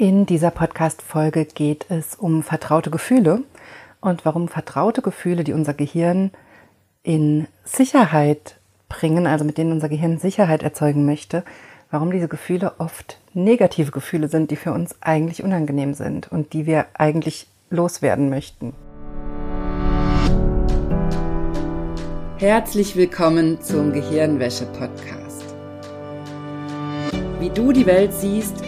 In dieser Podcast-Folge geht es um vertraute Gefühle und warum vertraute Gefühle, die unser Gehirn in Sicherheit bringen, also mit denen unser Gehirn Sicherheit erzeugen möchte, warum diese Gefühle oft negative Gefühle sind, die für uns eigentlich unangenehm sind und die wir eigentlich loswerden möchten. Herzlich willkommen zum Gehirnwäsche-Podcast. Wie du die Welt siehst,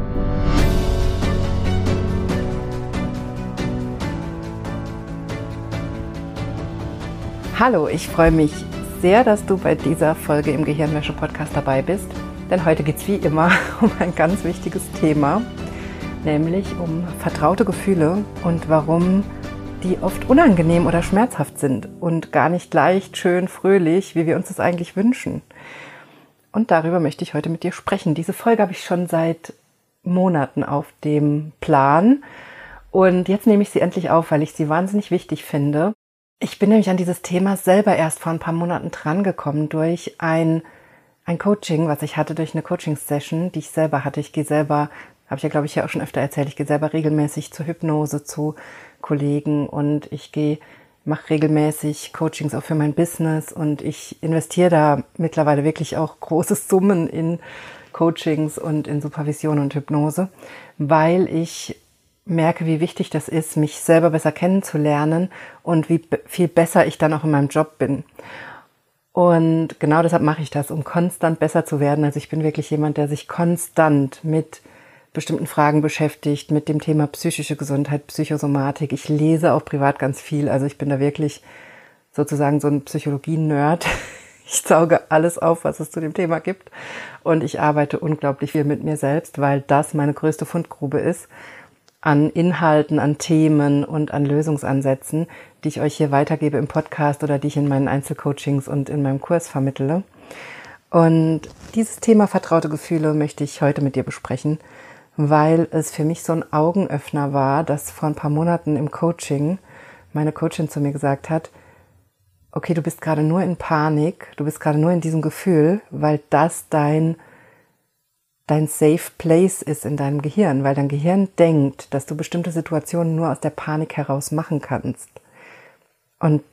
Hallo, ich freue mich sehr, dass du bei dieser Folge im Gehirnwäsche-Podcast dabei bist. Denn heute geht es wie immer um ein ganz wichtiges Thema, nämlich um vertraute Gefühle und warum die oft unangenehm oder schmerzhaft sind und gar nicht leicht, schön, fröhlich, wie wir uns das eigentlich wünschen. Und darüber möchte ich heute mit dir sprechen. Diese Folge habe ich schon seit Monaten auf dem Plan. Und jetzt nehme ich sie endlich auf, weil ich sie wahnsinnig wichtig finde. Ich bin nämlich an dieses Thema selber erst vor ein paar Monaten drangekommen durch ein, ein Coaching, was ich hatte, durch eine Coaching-Session, die ich selber hatte. Ich gehe selber, habe ich ja, glaube ich, ja auch schon öfter erzählt, ich gehe selber regelmäßig zur Hypnose zu Kollegen und ich gehe, mache regelmäßig Coachings auch für mein Business und ich investiere da mittlerweile wirklich auch große Summen in Coachings und in Supervision und Hypnose, weil ich merke, wie wichtig das ist, mich selber besser kennenzulernen und wie viel besser ich dann auch in meinem Job bin. Und genau deshalb mache ich das, um konstant besser zu werden. Also ich bin wirklich jemand, der sich konstant mit bestimmten Fragen beschäftigt, mit dem Thema psychische Gesundheit, Psychosomatik. Ich lese auch privat ganz viel. Also ich bin da wirklich sozusagen so ein Psychologie-Nerd. Ich sauge alles auf, was es zu dem Thema gibt. Und ich arbeite unglaublich viel mit mir selbst, weil das meine größte Fundgrube ist an Inhalten, an Themen und an Lösungsansätzen, die ich euch hier weitergebe im Podcast oder die ich in meinen Einzelcoachings und in meinem Kurs vermittle. Und dieses Thema vertraute Gefühle möchte ich heute mit dir besprechen, weil es für mich so ein Augenöffner war, dass vor ein paar Monaten im Coaching meine Coachin zu mir gesagt hat, okay, du bist gerade nur in Panik, du bist gerade nur in diesem Gefühl, weil das dein dein Safe Place ist in deinem Gehirn, weil dein Gehirn denkt, dass du bestimmte Situationen nur aus der Panik heraus machen kannst. Und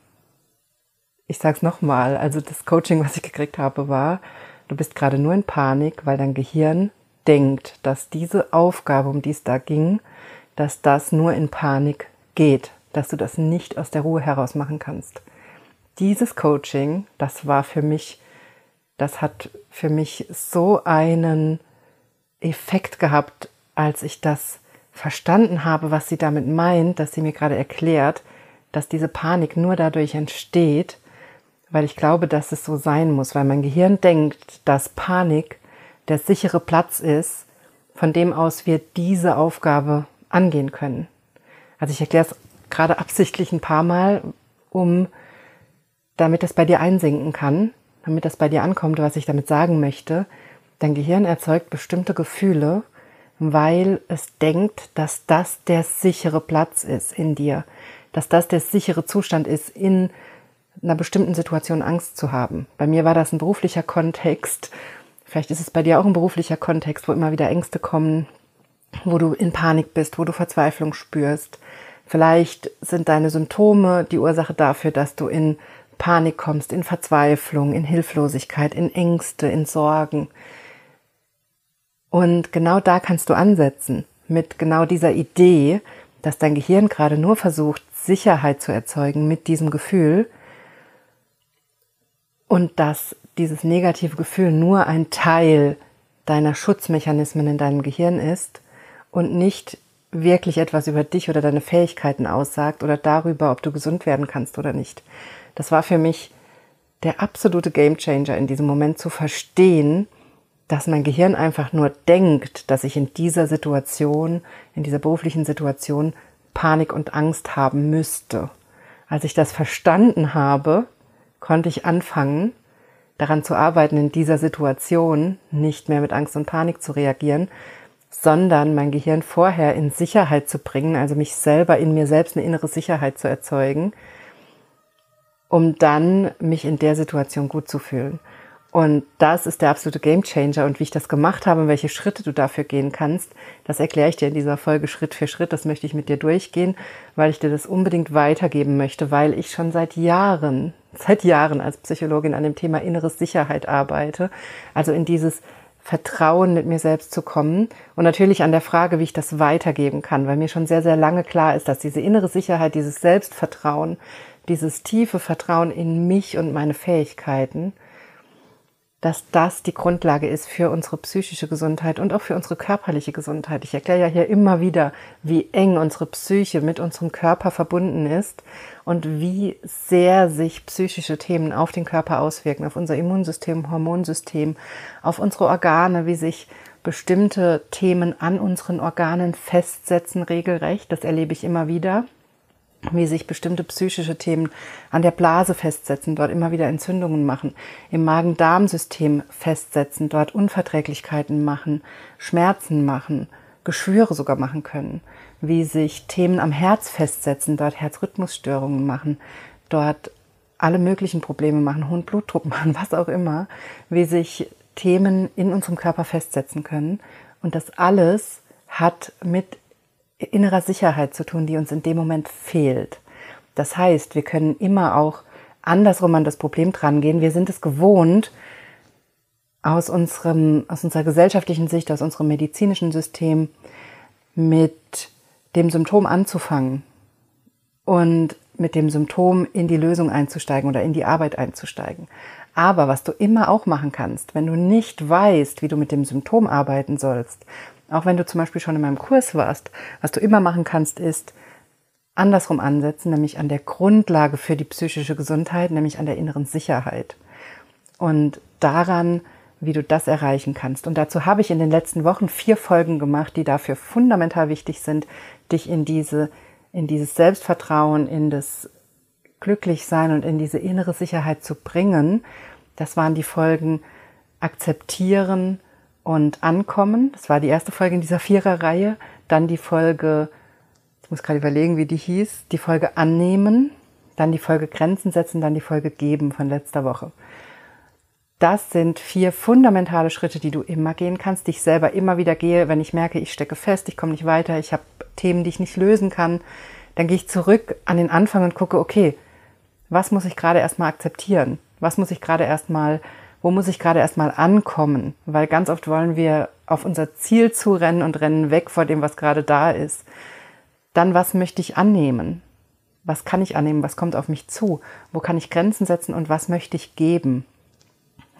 ich sag's nochmal, also das Coaching, was ich gekriegt habe, war, du bist gerade nur in Panik, weil dein Gehirn denkt, dass diese Aufgabe, um die es da ging, dass das nur in Panik geht, dass du das nicht aus der Ruhe heraus machen kannst. Dieses Coaching, das war für mich, das hat für mich so einen Effekt gehabt, als ich das verstanden habe, was sie damit meint, dass sie mir gerade erklärt, dass diese Panik nur dadurch entsteht, weil ich glaube, dass es so sein muss, weil mein Gehirn denkt, dass Panik der sichere Platz ist, von dem aus wir diese Aufgabe angehen können. Also ich erkläre es gerade absichtlich ein paar Mal, um damit es bei dir einsinken kann, damit das bei dir ankommt, was ich damit sagen möchte, Dein Gehirn erzeugt bestimmte Gefühle, weil es denkt, dass das der sichere Platz ist in dir, dass das der sichere Zustand ist, in einer bestimmten Situation Angst zu haben. Bei mir war das ein beruflicher Kontext. Vielleicht ist es bei dir auch ein beruflicher Kontext, wo immer wieder Ängste kommen, wo du in Panik bist, wo du Verzweiflung spürst. Vielleicht sind deine Symptome die Ursache dafür, dass du in Panik kommst, in Verzweiflung, in Hilflosigkeit, in Ängste, in Sorgen. Und genau da kannst du ansetzen mit genau dieser Idee, dass dein Gehirn gerade nur versucht, Sicherheit zu erzeugen mit diesem Gefühl und dass dieses negative Gefühl nur ein Teil deiner Schutzmechanismen in deinem Gehirn ist und nicht wirklich etwas über dich oder deine Fähigkeiten aussagt oder darüber, ob du gesund werden kannst oder nicht. Das war für mich der absolute Gamechanger in diesem Moment zu verstehen, dass mein Gehirn einfach nur denkt, dass ich in dieser Situation, in dieser beruflichen Situation Panik und Angst haben müsste. als ich das verstanden habe, konnte ich anfangen, daran zu arbeiten, in dieser Situation nicht mehr mit Angst und Panik zu reagieren, sondern mein Gehirn vorher in Sicherheit zu bringen, also mich selber in mir selbst eine innere Sicherheit zu erzeugen, um dann mich in der Situation gut zu fühlen. Und das ist der absolute Gamechanger. Und wie ich das gemacht habe und welche Schritte du dafür gehen kannst, das erkläre ich dir in dieser Folge Schritt für Schritt. Das möchte ich mit dir durchgehen, weil ich dir das unbedingt weitergeben möchte, weil ich schon seit Jahren, seit Jahren als Psychologin an dem Thema innere Sicherheit arbeite. Also in dieses Vertrauen mit mir selbst zu kommen und natürlich an der Frage, wie ich das weitergeben kann, weil mir schon sehr, sehr lange klar ist, dass diese innere Sicherheit, dieses Selbstvertrauen, dieses tiefe Vertrauen in mich und meine Fähigkeiten, dass das die Grundlage ist für unsere psychische Gesundheit und auch für unsere körperliche Gesundheit. Ich erkläre ja hier immer wieder, wie eng unsere Psyche mit unserem Körper verbunden ist und wie sehr sich psychische Themen auf den Körper auswirken, auf unser Immunsystem, Hormonsystem, auf unsere Organe, wie sich bestimmte Themen an unseren Organen festsetzen regelrecht. Das erlebe ich immer wieder wie sich bestimmte psychische Themen an der Blase festsetzen, dort immer wieder Entzündungen machen, im Magen-Darm-System festsetzen, dort Unverträglichkeiten machen, Schmerzen machen, Geschwüre sogar machen können, wie sich Themen am Herz festsetzen, dort Herzrhythmusstörungen machen, dort alle möglichen Probleme machen, hohen Blutdruck machen, was auch immer, wie sich Themen in unserem Körper festsetzen können. Und das alles hat mit innerer Sicherheit zu tun, die uns in dem Moment fehlt. Das heißt, wir können immer auch andersrum an das Problem dran gehen. Wir sind es gewohnt, aus unserem, aus unserer gesellschaftlichen Sicht, aus unserem medizinischen System mit dem Symptom anzufangen und mit dem Symptom in die Lösung einzusteigen oder in die Arbeit einzusteigen. Aber was du immer auch machen kannst, wenn du nicht weißt, wie du mit dem Symptom arbeiten sollst, auch wenn du zum Beispiel schon in meinem Kurs warst, was du immer machen kannst, ist andersrum ansetzen, nämlich an der Grundlage für die psychische Gesundheit, nämlich an der inneren Sicherheit. Und daran, wie du das erreichen kannst. Und dazu habe ich in den letzten Wochen vier Folgen gemacht, die dafür fundamental wichtig sind, dich in diese, in dieses Selbstvertrauen, in das Glücklichsein und in diese innere Sicherheit zu bringen. Das waren die Folgen akzeptieren, und Ankommen. Das war die erste Folge in dieser Viererreihe. Dann die Folge, ich muss gerade überlegen, wie die hieß, die Folge Annehmen, dann die Folge Grenzen setzen, dann die Folge Geben von letzter Woche. Das sind vier fundamentale Schritte, die du immer gehen kannst, die ich selber immer wieder gehe, wenn ich merke, ich stecke fest, ich komme nicht weiter, ich habe Themen, die ich nicht lösen kann. Dann gehe ich zurück an den Anfang und gucke, okay, was muss ich gerade erstmal akzeptieren? Was muss ich gerade erstmal wo muss ich gerade erstmal ankommen? Weil ganz oft wollen wir auf unser Ziel zurennen und rennen weg vor dem, was gerade da ist. Dann, was möchte ich annehmen? Was kann ich annehmen? Was kommt auf mich zu? Wo kann ich Grenzen setzen und was möchte ich geben?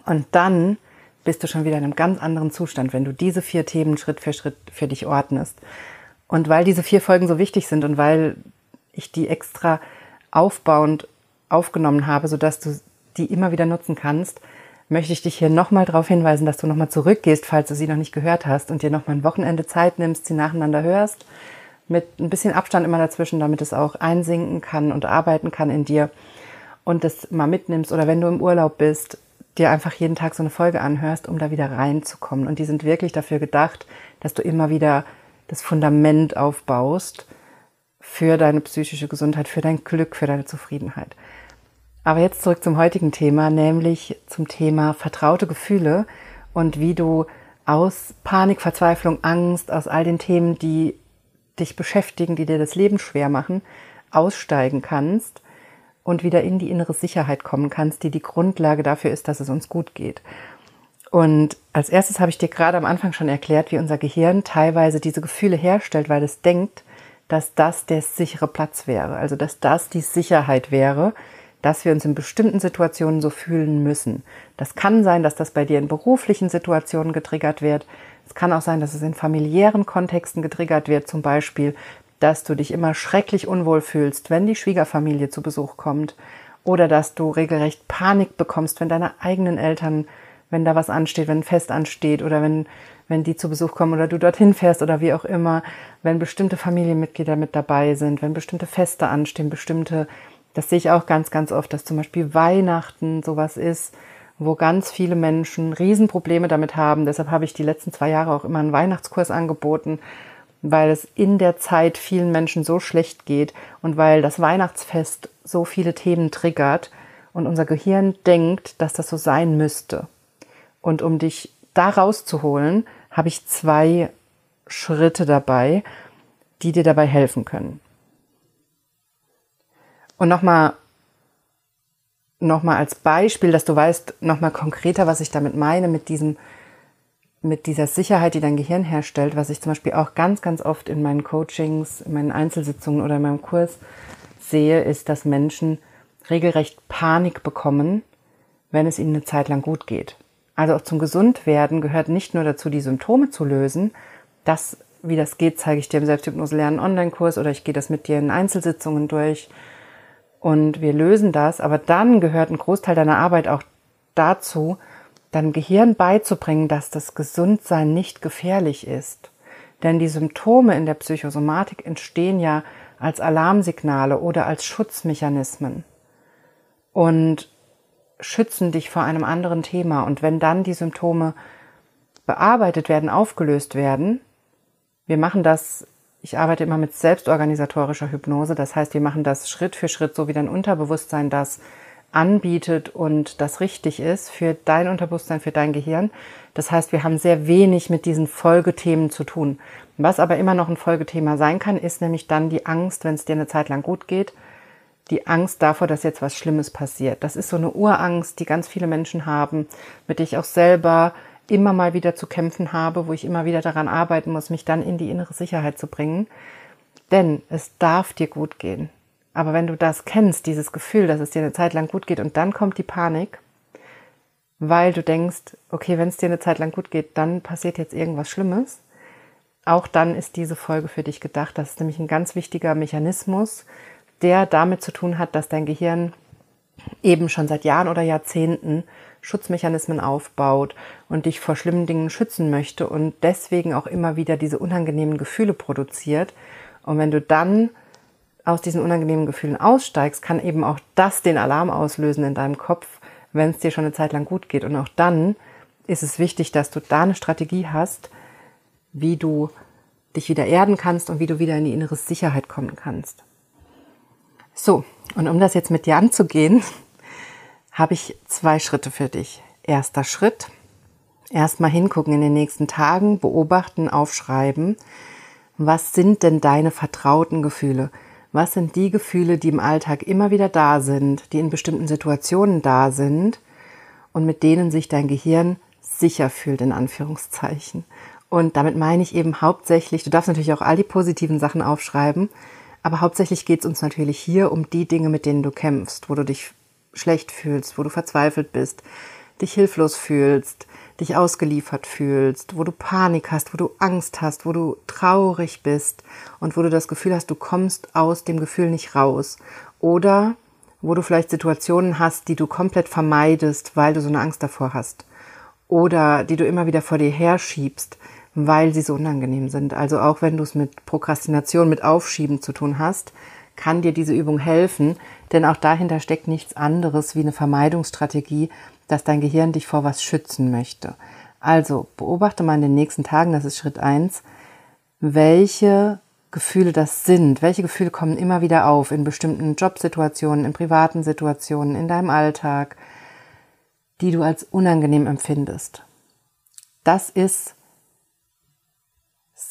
Und dann bist du schon wieder in einem ganz anderen Zustand, wenn du diese vier Themen Schritt für Schritt für dich ordnest. Und weil diese vier Folgen so wichtig sind und weil ich die extra aufbauend aufgenommen habe, sodass du die immer wieder nutzen kannst, möchte ich dich hier nochmal darauf hinweisen, dass du nochmal zurückgehst, falls du sie noch nicht gehört hast und dir nochmal ein Wochenende Zeit nimmst, sie nacheinander hörst, mit ein bisschen Abstand immer dazwischen, damit es auch einsinken kann und arbeiten kann in dir und das mal mitnimmst oder wenn du im Urlaub bist, dir einfach jeden Tag so eine Folge anhörst, um da wieder reinzukommen. Und die sind wirklich dafür gedacht, dass du immer wieder das Fundament aufbaust für deine psychische Gesundheit, für dein Glück, für deine Zufriedenheit. Aber jetzt zurück zum heutigen Thema, nämlich zum Thema vertraute Gefühle und wie du aus Panik, Verzweiflung, Angst, aus all den Themen, die dich beschäftigen, die dir das Leben schwer machen, aussteigen kannst und wieder in die innere Sicherheit kommen kannst, die die Grundlage dafür ist, dass es uns gut geht. Und als erstes habe ich dir gerade am Anfang schon erklärt, wie unser Gehirn teilweise diese Gefühle herstellt, weil es denkt, dass das der sichere Platz wäre, also dass das die Sicherheit wäre, dass wir uns in bestimmten Situationen so fühlen müssen. Das kann sein, dass das bei dir in beruflichen Situationen getriggert wird. Es kann auch sein, dass es in familiären Kontexten getriggert wird, zum Beispiel, dass du dich immer schrecklich unwohl fühlst, wenn die Schwiegerfamilie zu Besuch kommt oder dass du regelrecht Panik bekommst, wenn deine eigenen Eltern, wenn da was ansteht, wenn ein Fest ansteht oder wenn, wenn die zu Besuch kommen oder du dorthin fährst oder wie auch immer, wenn bestimmte Familienmitglieder mit dabei sind, wenn bestimmte Feste anstehen, bestimmte Das sehe ich auch ganz, ganz oft, dass zum Beispiel Weihnachten sowas ist, wo ganz viele Menschen Riesenprobleme damit haben. Deshalb habe ich die letzten zwei Jahre auch immer einen Weihnachtskurs angeboten, weil es in der Zeit vielen Menschen so schlecht geht und weil das Weihnachtsfest so viele Themen triggert und unser Gehirn denkt, dass das so sein müsste. Und um dich da rauszuholen, habe ich zwei Schritte dabei, die dir dabei helfen können. Und nochmal nochmal als Beispiel, dass du weißt, nochmal konkreter, was ich damit meine, mit diesem, mit dieser Sicherheit, die dein Gehirn herstellt, was ich zum Beispiel auch ganz, ganz oft in meinen Coachings, in meinen Einzelsitzungen oder in meinem Kurs sehe, ist, dass Menschen regelrecht Panik bekommen, wenn es ihnen eine Zeit lang gut geht. Also auch zum Gesundwerden gehört nicht nur dazu, die Symptome zu lösen. Das, wie das geht, zeige ich dir im Selbsthypnose lernen Online-Kurs oder ich gehe das mit dir in Einzelsitzungen durch und wir lösen das, aber dann gehört ein Großteil deiner Arbeit auch dazu, deinem Gehirn beizubringen, dass das Gesundsein nicht gefährlich ist. Denn die Symptome in der Psychosomatik entstehen ja als Alarmsignale oder als Schutzmechanismen und schützen dich vor einem anderen Thema. Und wenn dann die Symptome bearbeitet werden, aufgelöst werden, wir machen das ich arbeite immer mit selbstorganisatorischer Hypnose. Das heißt, wir machen das Schritt für Schritt, so wie dein Unterbewusstsein das anbietet und das richtig ist für dein Unterbewusstsein, für dein Gehirn. Das heißt, wir haben sehr wenig mit diesen Folgethemen zu tun. Was aber immer noch ein Folgethema sein kann, ist nämlich dann die Angst, wenn es dir eine Zeit lang gut geht, die Angst davor, dass jetzt was Schlimmes passiert. Das ist so eine Urangst, die ganz viele Menschen haben, mit der ich auch selber immer mal wieder zu kämpfen habe, wo ich immer wieder daran arbeiten muss, mich dann in die innere Sicherheit zu bringen. Denn es darf dir gut gehen. Aber wenn du das kennst, dieses Gefühl, dass es dir eine Zeit lang gut geht und dann kommt die Panik, weil du denkst, okay, wenn es dir eine Zeit lang gut geht, dann passiert jetzt irgendwas Schlimmes, auch dann ist diese Folge für dich gedacht. Das ist nämlich ein ganz wichtiger Mechanismus, der damit zu tun hat, dass dein Gehirn eben schon seit Jahren oder Jahrzehnten Schutzmechanismen aufbaut und dich vor schlimmen Dingen schützen möchte und deswegen auch immer wieder diese unangenehmen Gefühle produziert. Und wenn du dann aus diesen unangenehmen Gefühlen aussteigst, kann eben auch das den Alarm auslösen in deinem Kopf, wenn es dir schon eine Zeit lang gut geht. Und auch dann ist es wichtig, dass du da eine Strategie hast, wie du dich wieder erden kannst und wie du wieder in die innere Sicherheit kommen kannst. So, und um das jetzt mit dir anzugehen, habe ich zwei Schritte für dich. Erster Schritt, erstmal hingucken in den nächsten Tagen, beobachten, aufschreiben. Was sind denn deine vertrauten Gefühle? Was sind die Gefühle, die im Alltag immer wieder da sind, die in bestimmten Situationen da sind und mit denen sich dein Gehirn sicher fühlt, in Anführungszeichen? Und damit meine ich eben hauptsächlich, du darfst natürlich auch all die positiven Sachen aufschreiben, aber hauptsächlich geht es uns natürlich hier um die Dinge, mit denen du kämpfst, wo du dich schlecht fühlst, wo du verzweifelt bist, dich hilflos fühlst, dich ausgeliefert fühlst, wo du Panik hast, wo du Angst hast, wo du traurig bist und wo du das Gefühl hast, du kommst aus dem Gefühl nicht raus. Oder wo du vielleicht Situationen hast, die du komplett vermeidest, weil du so eine Angst davor hast. Oder die du immer wieder vor dir herschiebst, weil sie so unangenehm sind. Also auch wenn du es mit Prokrastination, mit Aufschieben zu tun hast, kann dir diese Übung helfen, denn auch dahinter steckt nichts anderes wie eine Vermeidungsstrategie, dass dein Gehirn dich vor was schützen möchte. Also beobachte mal in den nächsten Tagen, das ist Schritt eins, welche Gefühle das sind. Welche Gefühle kommen immer wieder auf in bestimmten Jobsituationen, in privaten Situationen, in deinem Alltag, die du als unangenehm empfindest. Das ist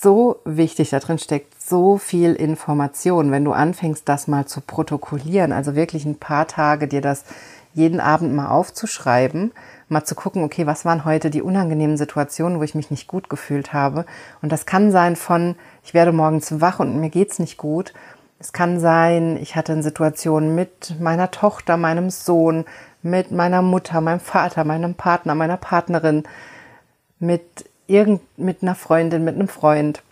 so wichtig, da drin steckt so viel Information, wenn du anfängst, das mal zu protokollieren, also wirklich ein paar Tage dir das jeden Abend mal aufzuschreiben, mal zu gucken, okay, was waren heute die unangenehmen Situationen, wo ich mich nicht gut gefühlt habe. Und das kann sein von, ich werde morgens wach und mir geht's nicht gut. Es kann sein, ich hatte eine Situation mit meiner Tochter, meinem Sohn, mit meiner Mutter, meinem Vater, meinem Partner, meiner Partnerin, mit irgend mit einer Freundin, mit einem Freund,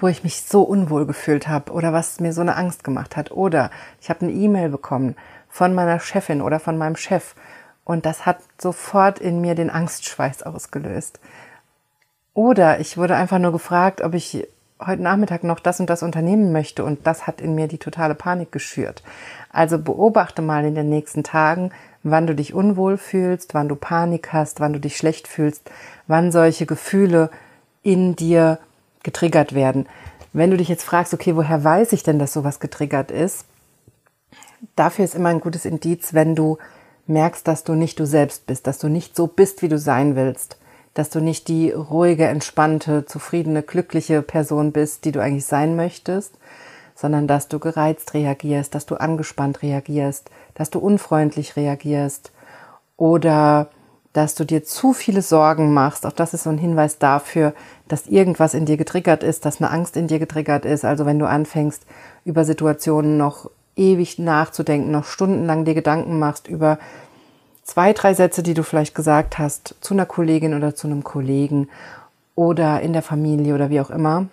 wo ich mich so unwohl gefühlt habe oder was mir so eine Angst gemacht hat. Oder ich habe eine E-Mail bekommen von meiner Chefin oder von meinem Chef und das hat sofort in mir den Angstschweiß ausgelöst. Oder ich wurde einfach nur gefragt, ob ich heute Nachmittag noch das und das unternehmen möchte und das hat in mir die totale Panik geschürt. Also beobachte mal in den nächsten Tagen, wann du dich unwohl fühlst, wann du Panik hast, wann du dich schlecht fühlst, wann solche Gefühle in dir getriggert werden. Wenn du dich jetzt fragst, okay, woher weiß ich denn, dass sowas getriggert ist? Dafür ist immer ein gutes Indiz, wenn du merkst, dass du nicht du selbst bist, dass du nicht so bist, wie du sein willst, dass du nicht die ruhige, entspannte, zufriedene, glückliche Person bist, die du eigentlich sein möchtest, sondern dass du gereizt reagierst, dass du angespannt reagierst, dass du unfreundlich reagierst oder dass du dir zu viele Sorgen machst. Auch das ist so ein Hinweis dafür, dass irgendwas in dir getriggert ist, dass eine Angst in dir getriggert ist. Also wenn du anfängst, über Situationen noch ewig nachzudenken, noch stundenlang dir Gedanken machst über zwei, drei Sätze, die du vielleicht gesagt hast zu einer Kollegin oder zu einem Kollegen oder in der Familie oder wie auch immer.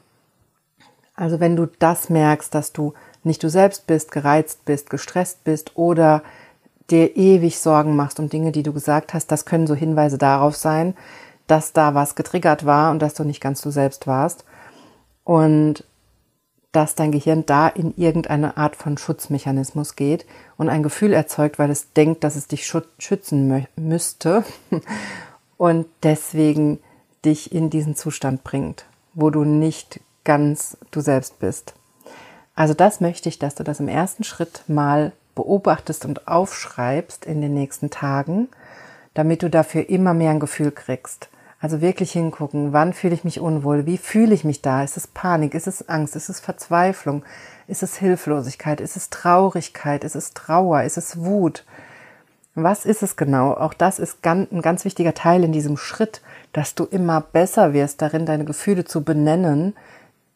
Also wenn du das merkst, dass du nicht du selbst bist, gereizt bist, gestresst bist oder dir ewig Sorgen machst um Dinge, die du gesagt hast, das können so Hinweise darauf sein, dass da was getriggert war und dass du nicht ganz du selbst warst. Und dass dein Gehirn da in irgendeine Art von Schutzmechanismus geht und ein Gefühl erzeugt, weil es denkt, dass es dich schützen müsste und deswegen dich in diesen Zustand bringt, wo du nicht ganz du selbst bist. Also das möchte ich, dass du das im ersten Schritt mal beobachtest und aufschreibst in den nächsten Tagen, damit du dafür immer mehr ein Gefühl kriegst. Also wirklich hingucken, wann fühle ich mich unwohl, wie fühle ich mich da, ist es Panik, ist es Angst, ist es Verzweiflung, ist es Hilflosigkeit, ist es Traurigkeit, ist es Trauer, ist es Wut. Was ist es genau? Auch das ist ein ganz wichtiger Teil in diesem Schritt, dass du immer besser wirst darin, deine Gefühle zu benennen,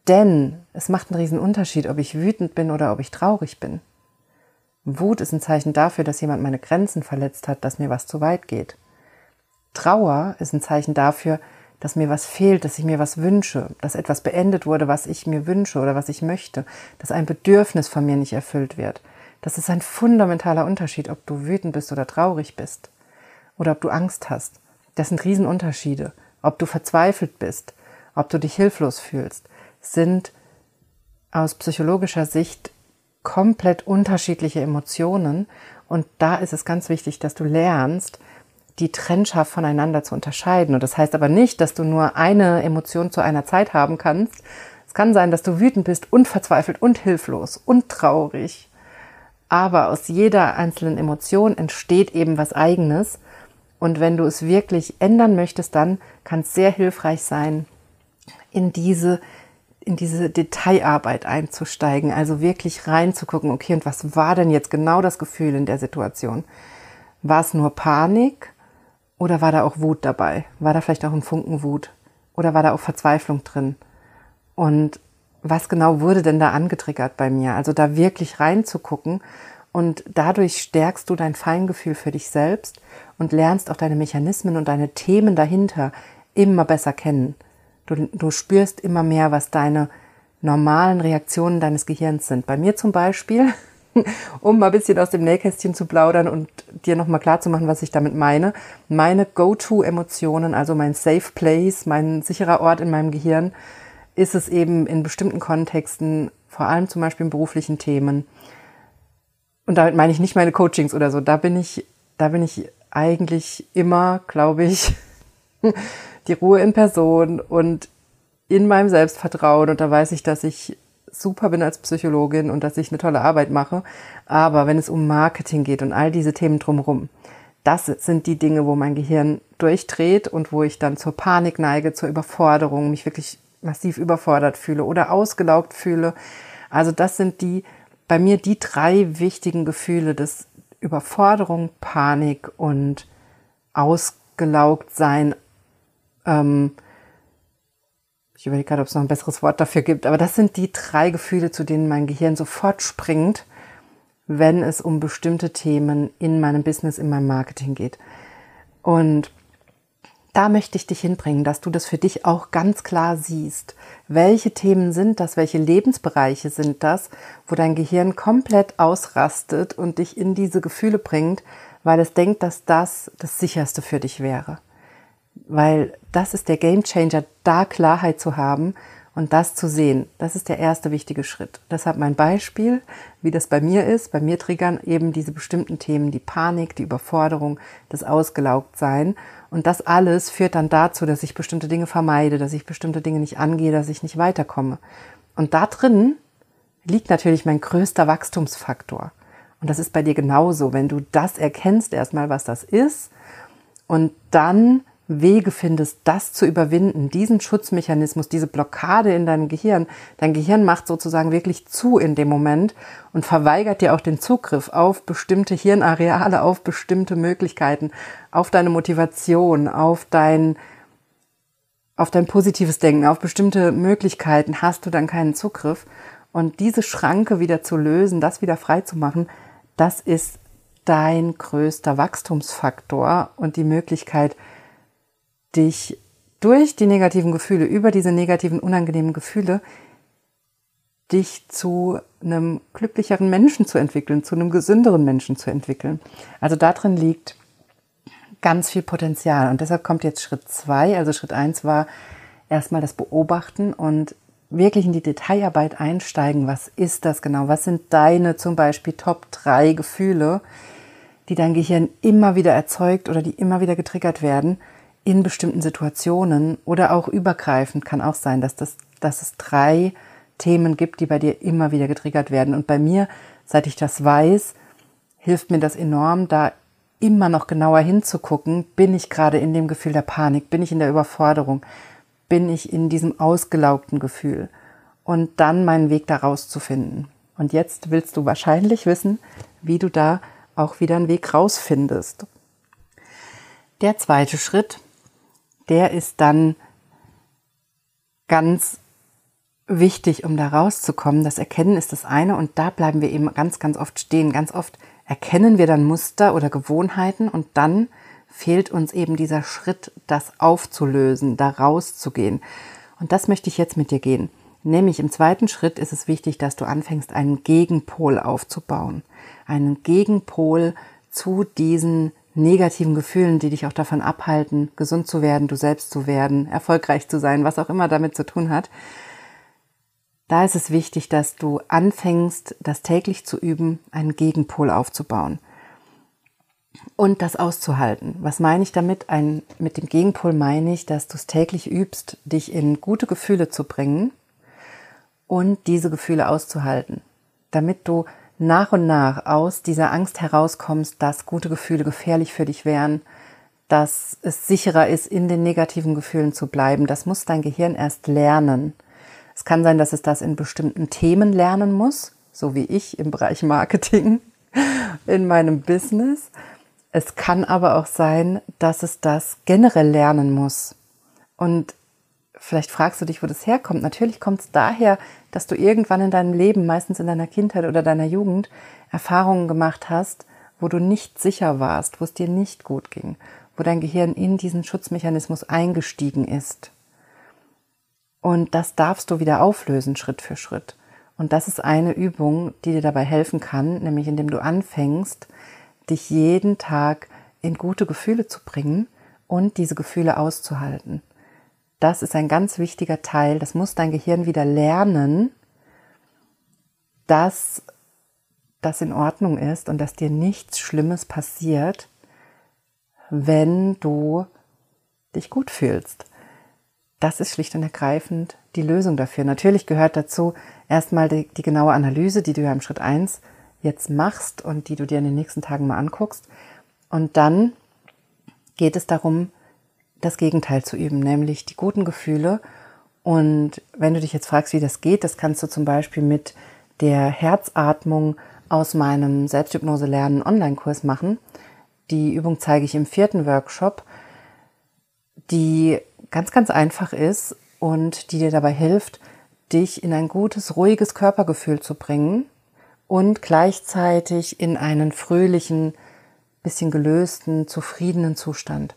denn es macht einen riesen Unterschied, ob ich wütend bin oder ob ich traurig bin. Wut ist ein Zeichen dafür, dass jemand meine Grenzen verletzt hat, dass mir was zu weit geht. Trauer ist ein Zeichen dafür, dass mir was fehlt, dass ich mir was wünsche, dass etwas beendet wurde, was ich mir wünsche oder was ich möchte, dass ein Bedürfnis von mir nicht erfüllt wird. Das ist ein fundamentaler Unterschied, ob du wütend bist oder traurig bist oder ob du Angst hast. Das sind Riesenunterschiede. Ob du verzweifelt bist, ob du dich hilflos fühlst, sind aus psychologischer Sicht komplett unterschiedliche Emotionen. Und da ist es ganz wichtig, dass du lernst, die trennscharf voneinander zu unterscheiden. Und das heißt aber nicht, dass du nur eine Emotion zu einer Zeit haben kannst. Es kann sein, dass du wütend bist und verzweifelt und hilflos und traurig. Aber aus jeder einzelnen Emotion entsteht eben was eigenes. Und wenn du es wirklich ändern möchtest, dann kann es sehr hilfreich sein, in diese, in diese Detailarbeit einzusteigen. Also wirklich reinzugucken, okay, und was war denn jetzt genau das Gefühl in der Situation? War es nur Panik? Oder war da auch Wut dabei? War da vielleicht auch ein Funken Wut? Oder war da auch Verzweiflung drin? Und was genau wurde denn da angetriggert bei mir? Also da wirklich reinzugucken und dadurch stärkst du dein Feingefühl für dich selbst und lernst auch deine Mechanismen und deine Themen dahinter immer besser kennen. Du, du spürst immer mehr, was deine normalen Reaktionen deines Gehirns sind. Bei mir zum Beispiel um mal ein bisschen aus dem Nähkästchen zu plaudern und dir nochmal klarzumachen, was ich damit meine. Meine Go-To-Emotionen, also mein Safe Place, mein sicherer Ort in meinem Gehirn, ist es eben in bestimmten Kontexten, vor allem zum Beispiel in beruflichen Themen. Und damit meine ich nicht meine Coachings oder so. Da bin ich, da bin ich eigentlich immer, glaube ich, die Ruhe in Person und in meinem Selbstvertrauen. Und da weiß ich, dass ich super bin als Psychologin und dass ich eine tolle Arbeit mache. Aber wenn es um Marketing geht und all diese Themen drumherum, das sind die Dinge, wo mein Gehirn durchdreht und wo ich dann zur Panik neige, zur Überforderung, mich wirklich massiv überfordert fühle oder ausgelaugt fühle. Also das sind die, bei mir die drei wichtigen Gefühle des Überforderung, Panik und ausgelaugt sein, ähm, ich überlege gerade, ob es noch ein besseres Wort dafür gibt, aber das sind die drei Gefühle, zu denen mein Gehirn sofort springt, wenn es um bestimmte Themen in meinem Business, in meinem Marketing geht. Und da möchte ich dich hinbringen, dass du das für dich auch ganz klar siehst. Welche Themen sind das? Welche Lebensbereiche sind das, wo dein Gehirn komplett ausrastet und dich in diese Gefühle bringt, weil es denkt, dass das das sicherste für dich wäre weil das ist der Game Changer, da Klarheit zu haben Und das zu sehen, das ist der erste wichtige Schritt. Deshalb mein Beispiel, wie das bei mir ist. Bei mir triggern eben diese bestimmten Themen, die Panik, die Überforderung, das Ausgelaugtsein. Und das alles führt dann dazu, dass ich bestimmte Dinge vermeide, dass ich bestimmte Dinge nicht angehe, dass ich nicht weiterkomme. Und da drin liegt natürlich mein größter Wachstumsfaktor. Und das ist bei dir genauso. Wenn du das erkennst, erstmal, was das ist, und dann Wege findest, das zu überwinden, diesen Schutzmechanismus, diese Blockade in deinem Gehirn. Dein Gehirn macht sozusagen wirklich zu in dem Moment und verweigert dir auch den Zugriff auf bestimmte Hirnareale, auf bestimmte Möglichkeiten, auf deine Motivation, auf dein, auf dein positives Denken, auf bestimmte Möglichkeiten hast du dann keinen Zugriff. Und diese Schranke wieder zu lösen, das wieder frei zu machen, das ist dein größter Wachstumsfaktor und die Möglichkeit, dich durch die negativen Gefühle, über diese negativen, unangenehmen Gefühle, dich zu einem glücklicheren Menschen zu entwickeln, zu einem gesünderen Menschen zu entwickeln. Also darin liegt ganz viel Potenzial. Und deshalb kommt jetzt Schritt zwei. Also Schritt eins war erstmal das Beobachten und wirklich in die Detailarbeit einsteigen. Was ist das genau? Was sind deine zum Beispiel Top drei Gefühle, die dein Gehirn immer wieder erzeugt oder die immer wieder getriggert werden? In bestimmten Situationen oder auch übergreifend kann auch sein, dass, das, dass es drei Themen gibt, die bei dir immer wieder getriggert werden. Und bei mir, seit ich das weiß, hilft mir das enorm, da immer noch genauer hinzugucken, bin ich gerade in dem Gefühl der Panik, bin ich in der Überforderung, bin ich in diesem ausgelaugten Gefühl und dann meinen Weg daraus zu finden. Und jetzt willst du wahrscheinlich wissen, wie du da auch wieder einen Weg rausfindest. Der zweite Schritt der ist dann ganz wichtig, um da rauszukommen. Das Erkennen ist das eine und da bleiben wir eben ganz, ganz oft stehen. Ganz oft erkennen wir dann Muster oder Gewohnheiten und dann fehlt uns eben dieser Schritt, das aufzulösen, da rauszugehen. Und das möchte ich jetzt mit dir gehen. Nämlich im zweiten Schritt ist es wichtig, dass du anfängst, einen Gegenpol aufzubauen. Einen Gegenpol zu diesen negativen Gefühlen, die dich auch davon abhalten, gesund zu werden, du selbst zu werden, erfolgreich zu sein, was auch immer damit zu tun hat. Da ist es wichtig, dass du anfängst, das täglich zu üben, einen Gegenpol aufzubauen und das auszuhalten. Was meine ich damit? Ein, mit dem Gegenpol meine ich, dass du es täglich übst, dich in gute Gefühle zu bringen und diese Gefühle auszuhalten, damit du nach und nach aus dieser Angst herauskommst, dass gute Gefühle gefährlich für dich wären, dass es sicherer ist, in den negativen Gefühlen zu bleiben. Das muss dein Gehirn erst lernen. Es kann sein, dass es das in bestimmten Themen lernen muss, so wie ich im Bereich Marketing in meinem Business. Es kann aber auch sein, dass es das generell lernen muss. Und vielleicht fragst du dich, wo das herkommt. Natürlich kommt es daher, dass du irgendwann in deinem Leben, meistens in deiner Kindheit oder deiner Jugend, Erfahrungen gemacht hast, wo du nicht sicher warst, wo es dir nicht gut ging, wo dein Gehirn in diesen Schutzmechanismus eingestiegen ist. Und das darfst du wieder auflösen, Schritt für Schritt. Und das ist eine Übung, die dir dabei helfen kann, nämlich indem du anfängst, dich jeden Tag in gute Gefühle zu bringen und diese Gefühle auszuhalten. Das ist ein ganz wichtiger Teil. Das muss dein Gehirn wieder lernen, dass das in Ordnung ist und dass dir nichts Schlimmes passiert, wenn du dich gut fühlst. Das ist schlicht und ergreifend die Lösung dafür. Natürlich gehört dazu erstmal die, die genaue Analyse, die du ja im Schritt eins jetzt machst und die du dir in den nächsten Tagen mal anguckst. Und dann geht es darum, das Gegenteil zu üben, nämlich die guten Gefühle. Und wenn du dich jetzt fragst, wie das geht, das kannst du zum Beispiel mit der Herzatmung aus meinem Selbsthypnose lernen Online-Kurs machen. Die Übung zeige ich im vierten Workshop, die ganz, ganz einfach ist und die dir dabei hilft, dich in ein gutes, ruhiges Körpergefühl zu bringen und gleichzeitig in einen fröhlichen, bisschen gelösten, zufriedenen Zustand.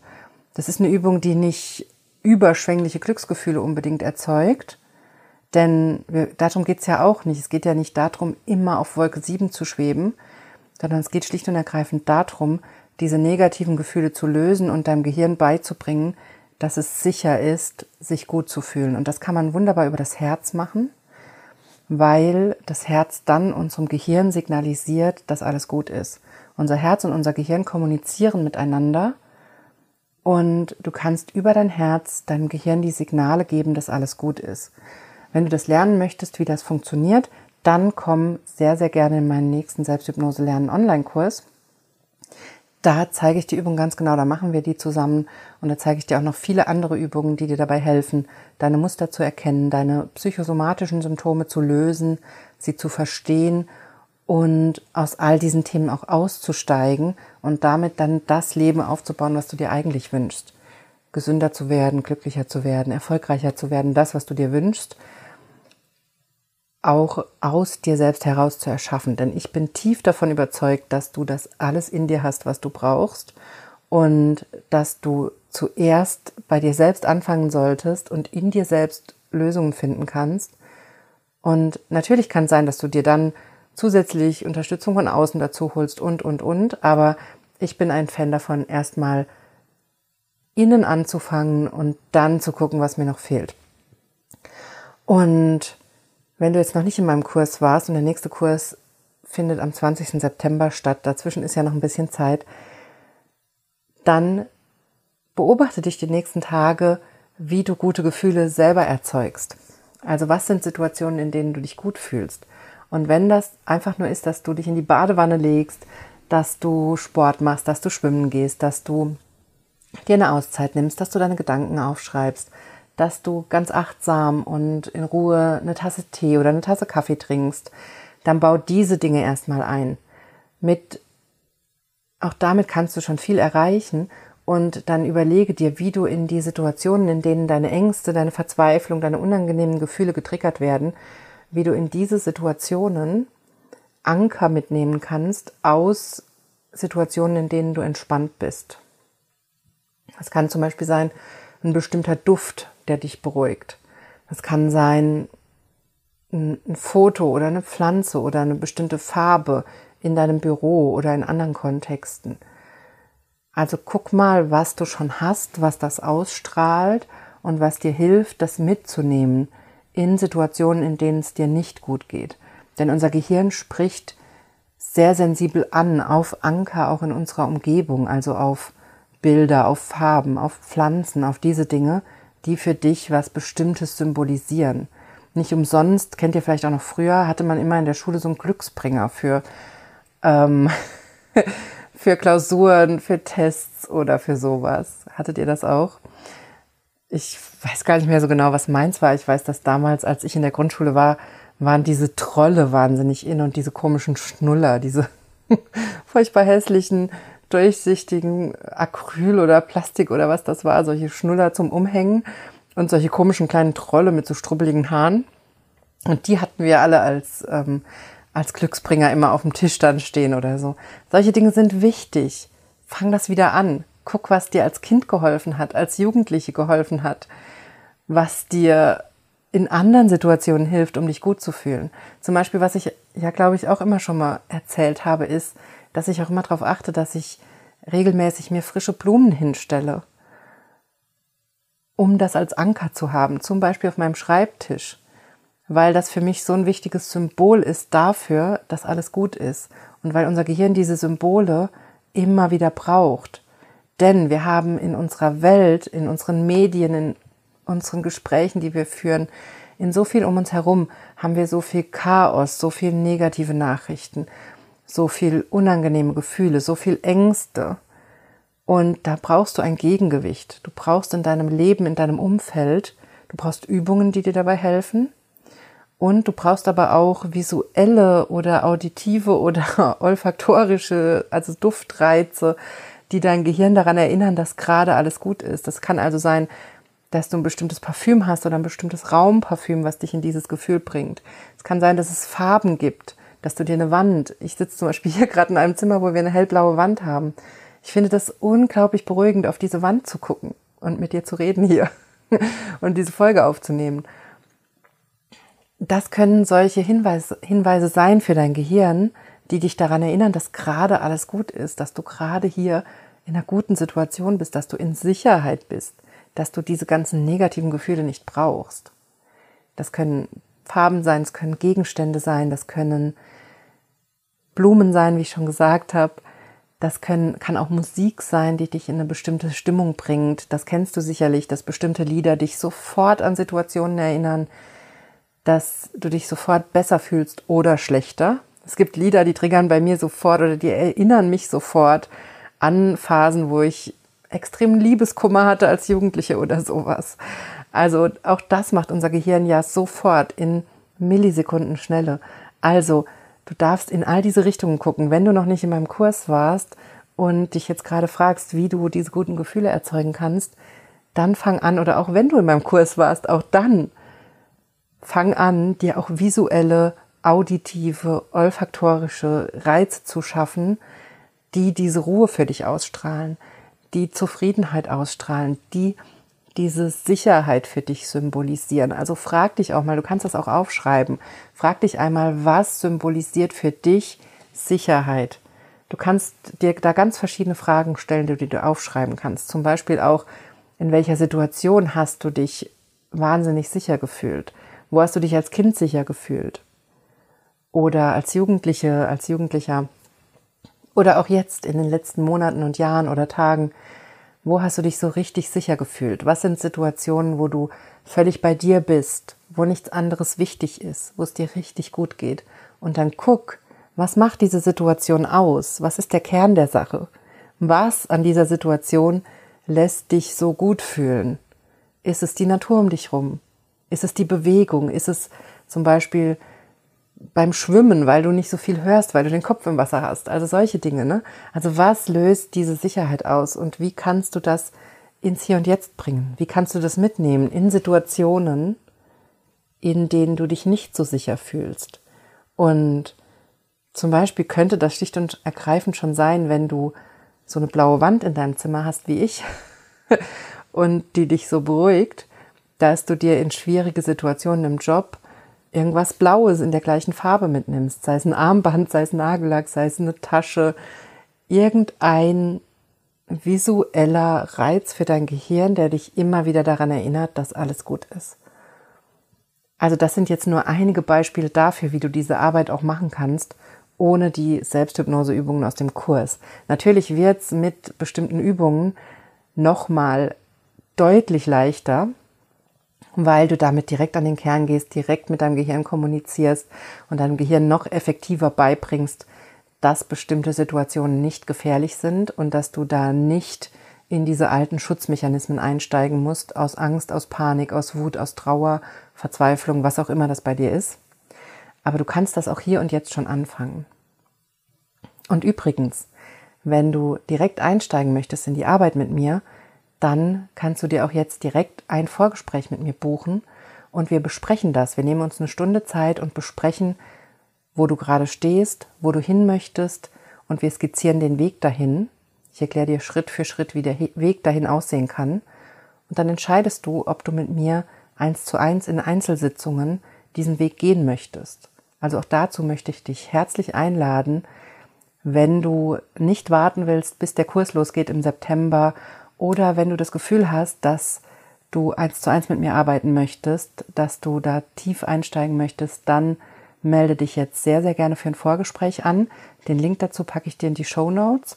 Das ist eine Übung, die nicht überschwängliche Glücksgefühle unbedingt erzeugt. Denn wir, darum geht's ja auch nicht. Es geht ja nicht darum, immer auf Wolke 7 zu schweben, sondern es geht schlicht und ergreifend darum, diese negativen Gefühle zu lösen und deinem Gehirn beizubringen, dass es sicher ist, sich gut zu fühlen. Und das kann man wunderbar über das Herz machen, weil das Herz dann unserem Gehirn signalisiert, dass alles gut ist. Unser Herz und unser Gehirn kommunizieren miteinander und du kannst über dein Herz deinem Gehirn die Signale geben, dass alles gut ist. Wenn du das lernen möchtest, wie das funktioniert, dann komm sehr, sehr gerne in meinen nächsten Selbsthypnose lernen Online-Kurs. Da zeige ich die Übung ganz genau, da machen wir die zusammen und da zeige ich dir auch noch viele andere Übungen, die dir dabei helfen, deine Muster zu erkennen, deine psychosomatischen Symptome zu lösen, sie zu verstehen und aus all diesen Themen auch auszusteigen und damit dann das Leben aufzubauen, was du dir eigentlich wünschst. Gesünder zu werden, glücklicher zu werden, erfolgreicher zu werden, das, was du dir wünschst, auch aus dir selbst heraus zu erschaffen. Denn ich bin tief davon überzeugt, dass du das alles in dir hast, was du brauchst und dass du zuerst bei dir selbst anfangen solltest und in dir selbst Lösungen finden kannst. Und natürlich kann es sein, dass du dir dann zusätzlich Unterstützung von außen dazu holst und, und, und. Aber ich bin ein Fan davon, erstmal innen anzufangen und dann zu gucken, was mir noch fehlt. Und wenn du jetzt noch nicht in meinem Kurs warst und der nächste Kurs findet am 20. September statt, dazwischen ist ja noch ein bisschen Zeit, dann beobachte dich die nächsten Tage, wie du gute Gefühle selber erzeugst. Also was sind Situationen, in denen du dich gut fühlst? Und wenn das einfach nur ist, dass du dich in die Badewanne legst, dass du Sport machst, dass du schwimmen gehst, dass du dir eine Auszeit nimmst, dass du deine Gedanken aufschreibst, dass du ganz achtsam und in Ruhe eine Tasse Tee oder eine Tasse Kaffee trinkst, dann bau diese Dinge erstmal ein. Mit, auch damit kannst du schon viel erreichen und dann überlege dir, wie du in die Situationen, in denen deine Ängste, deine Verzweiflung, deine unangenehmen Gefühle getriggert werden, wie du in diese Situationen Anker mitnehmen kannst aus Situationen, in denen du entspannt bist. Es kann zum Beispiel sein, ein bestimmter Duft, der dich beruhigt. Es kann sein, ein Foto oder eine Pflanze oder eine bestimmte Farbe in deinem Büro oder in anderen Kontexten. Also guck mal, was du schon hast, was das ausstrahlt und was dir hilft, das mitzunehmen in Situationen, in denen es dir nicht gut geht. Denn unser Gehirn spricht sehr sensibel an auf Anker auch in unserer Umgebung, also auf Bilder, auf Farben, auf Pflanzen, auf diese Dinge, die für dich was Bestimmtes symbolisieren. Nicht umsonst, kennt ihr vielleicht auch noch früher, hatte man immer in der Schule so einen Glücksbringer für, ähm, für Klausuren, für Tests oder für sowas. Hattet ihr das auch? ich weiß gar nicht mehr so genau, was meins war. Ich weiß, dass damals, als ich in der Grundschule war, waren diese Trolle wahnsinnig in und diese komischen Schnuller, diese furchtbar hässlichen, durchsichtigen Acryl oder Plastik oder was das war, solche Schnuller zum Umhängen und solche komischen kleinen Trolle mit so strubbeligen Haaren. Und die hatten wir alle als, ähm, als Glücksbringer immer auf dem Tisch dann stehen oder so. Solche Dinge sind wichtig. Fang das wieder an. Guck, was dir als Kind geholfen hat, als Jugendliche geholfen hat, was dir in anderen Situationen hilft, um dich gut zu fühlen. Zum Beispiel, was ich ja, glaube ich, auch immer schon mal erzählt habe, ist, dass ich auch immer darauf achte, dass ich regelmäßig mir frische Blumen hinstelle, um das als Anker zu haben, zum Beispiel auf meinem Schreibtisch, weil das für mich so ein wichtiges Symbol ist dafür, dass alles gut ist und weil unser Gehirn diese Symbole immer wieder braucht. Denn wir haben in unserer Welt, in unseren Medien, in unseren Gesprächen, die wir führen, in so viel um uns herum haben wir so viel Chaos, so viel negative Nachrichten, so viel unangenehme Gefühle, so viel Ängste. Und da brauchst du ein Gegengewicht. Du brauchst in deinem Leben, in deinem Umfeld, du brauchst Übungen, die dir dabei helfen. Und du brauchst aber auch visuelle oder auditive oder olfaktorische, also Duftreize, die dein Gehirn daran erinnern, dass gerade alles gut ist. Das kann also sein, dass du ein bestimmtes Parfüm hast oder ein bestimmtes Raumparfüm, was dich in dieses Gefühl bringt. Es kann sein, dass es Farben gibt, dass du dir eine Wand, ich sitze zum Beispiel hier gerade in einem Zimmer, wo wir eine hellblaue Wand haben. Ich finde das unglaublich beruhigend, auf diese Wand zu gucken und mit dir zu reden hier und diese Folge aufzunehmen. Das können solche Hinweise, Hinweise sein für dein Gehirn, die dich daran erinnern, dass gerade alles gut ist, dass du gerade hier in einer guten Situation bist, dass du in Sicherheit bist. Dass du diese ganzen negativen Gefühle nicht brauchst. Das können Farben sein, es können Gegenstände sein, das können Blumen sein, wie ich schon gesagt habe. Das können, kann auch Musik sein, die dich in eine bestimmte Stimmung bringt. Das kennst du sicherlich, dass bestimmte Lieder dich sofort an Situationen erinnern, dass du dich sofort besser fühlst oder schlechter. Es gibt Lieder, die triggern bei mir sofort oder die erinnern mich sofort an Phasen, wo ich extremen Liebeskummer hatte als Jugendliche oder sowas. Also auch das macht unser Gehirn ja sofort in Millisekunden Schnelle. Also du darfst in all diese Richtungen gucken. Wenn du noch nicht in meinem Kurs warst und dich jetzt gerade fragst, wie du diese guten Gefühle erzeugen kannst, dann fang an oder auch wenn du in meinem Kurs warst, auch dann fang an, dir auch visuelle, auditive, olfaktorische Reize zu schaffen, die diese Ruhe für dich ausstrahlen, die Zufriedenheit ausstrahlen, die diese Sicherheit für dich symbolisieren. Also frag dich auch mal, du kannst das auch aufschreiben, frag dich einmal, was symbolisiert für dich Sicherheit? Du kannst dir da ganz verschiedene Fragen stellen, die du aufschreiben kannst. Zum Beispiel auch, in welcher Situation hast du dich wahnsinnig sicher gefühlt? Wo hast du dich als Kind sicher gefühlt? Oder als Jugendliche, als Jugendlicher? Oder auch jetzt in den letzten Monaten und Jahren oder Tagen? Wo hast du dich so richtig sicher gefühlt? Was sind Situationen, wo du völlig bei dir bist, wo nichts anderes wichtig ist, wo es dir richtig gut geht? Und dann guck, was macht diese Situation aus? Was ist der Kern der Sache? Was an dieser Situation lässt dich so gut fühlen? Ist es die Natur um dich rum? Ist es die Bewegung? Ist es zum Beispiel beim Schwimmen, weil du nicht so viel hörst, weil du den Kopf im Wasser hast? Also solche Dinge. Ne? Also was löst diese Sicherheit aus und wie kannst du das ins Hier und Jetzt bringen? Wie kannst du das mitnehmen in Situationen, in denen du dich nicht so sicher fühlst? Und zum Beispiel könnte das schlicht und ergreifend schon sein, wenn du so eine blaue Wand in deinem Zimmer hast wie ich und die dich so beruhigt, dass du dir in schwierige Situationen im Job irgendwas Blaues in der gleichen Farbe mitnimmst, sei es ein Armband, sei es Nagellack, sei es eine Tasche, irgendein visueller Reiz für dein Gehirn, der dich immer wieder daran erinnert, dass alles gut ist. Also das sind jetzt nur einige Beispiele dafür, wie du diese Arbeit auch machen kannst, ohne die Selbsthypnoseübungen aus dem Kurs. Natürlich wird es mit bestimmten Übungen nochmal deutlich leichter, weil du damit direkt an den Kern gehst, direkt mit deinem Gehirn kommunizierst und deinem Gehirn noch effektiver beibringst, dass bestimmte Situationen nicht gefährlich sind und dass du da nicht in diese alten Schutzmechanismen einsteigen musst, aus Angst, aus Panik, aus Wut, aus Trauer, Verzweiflung, was auch immer das bei dir ist. Aber du kannst das auch hier und jetzt schon anfangen. Und übrigens, wenn du direkt einsteigen möchtest in die Arbeit mit mir, dann kannst du dir auch jetzt direkt ein Vorgespräch mit mir buchen und wir besprechen das. Wir nehmen uns eine Stunde Zeit und besprechen, wo du gerade stehst, wo du hin möchtest und wir skizzieren den Weg dahin. Ich erkläre dir Schritt für Schritt, wie der Weg dahin aussehen kann. Und dann entscheidest du, ob du mit mir eins zu eins in Einzelsitzungen diesen Weg gehen möchtest. Also auch dazu möchte ich dich herzlich einladen, wenn du nicht warten willst, bis der Kurs losgeht im September oder wenn du das Gefühl hast, dass du eins zu eins mit mir arbeiten möchtest, dass du da tief einsteigen möchtest, dann melde dich jetzt sehr, sehr gerne für ein Vorgespräch an. Den Link dazu packe ich dir in die Show Notes.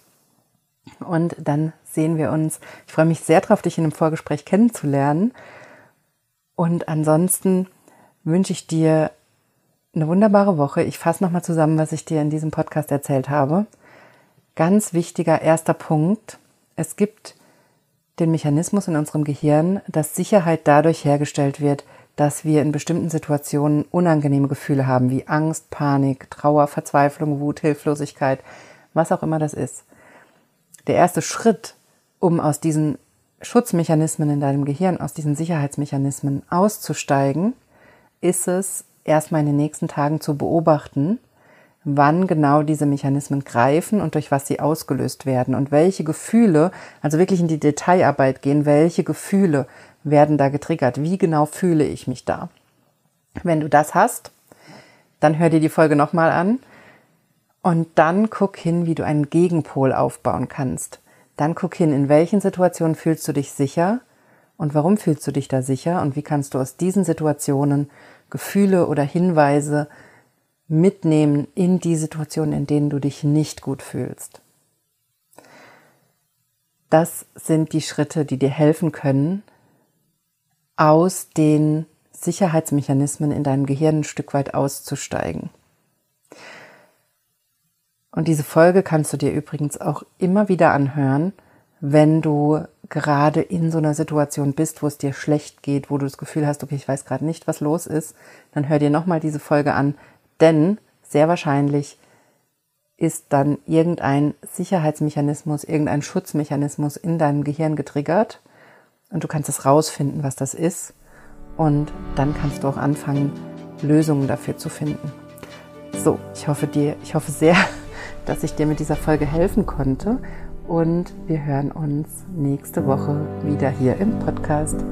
Und dann sehen wir uns. Ich freue mich sehr darauf, dich in einem Vorgespräch kennenzulernen. Und ansonsten wünsche ich dir eine wunderbare Woche. Ich fasse nochmal zusammen, was ich dir in diesem Podcast erzählt habe. Ganz wichtiger erster Punkt. Es gibt den Mechanismus in unserem Gehirn, dass Sicherheit dadurch hergestellt wird, dass wir in bestimmten Situationen unangenehme Gefühle haben, wie Angst, Panik, Trauer, Verzweiflung, Wut, Hilflosigkeit, was auch immer das ist. Der erste Schritt, um aus diesen Schutzmechanismen in deinem Gehirn, aus diesen Sicherheitsmechanismen auszusteigen, ist es, erstmal in den nächsten Tagen zu beobachten, wann genau diese Mechanismen greifen und durch was sie ausgelöst werden und welche Gefühle, also wirklich in die Detailarbeit gehen, welche Gefühle werden da getriggert, wie genau fühle ich mich da. Wenn du das hast, dann hör dir die Folge nochmal an und dann guck hin, wie du einen Gegenpol aufbauen kannst. Dann guck hin, in welchen Situationen fühlst du dich sicher und warum fühlst du dich da sicher und wie kannst du aus diesen Situationen Gefühle oder Hinweise mitnehmen in die Situationen, in denen du dich nicht gut fühlst. Das sind die Schritte, die dir helfen können, aus den Sicherheitsmechanismen in deinem Gehirn ein Stück weit auszusteigen. Und diese Folge kannst du dir übrigens auch immer wieder anhören, wenn du gerade in so einer Situation bist, wo es dir schlecht geht, wo du das Gefühl hast, okay, ich weiß gerade nicht, was los ist, dann hör dir nochmal diese Folge an, denn sehr wahrscheinlich ist dann irgendein Sicherheitsmechanismus, irgendein Schutzmechanismus in deinem Gehirn getriggert und du kannst es rausfinden, was das ist und dann kannst du auch anfangen, Lösungen dafür zu finden. So, ich hoffe dir, ich hoffe sehr, dass ich dir mit dieser Folge helfen konnte und wir hören uns nächste Woche wieder hier im Podcast.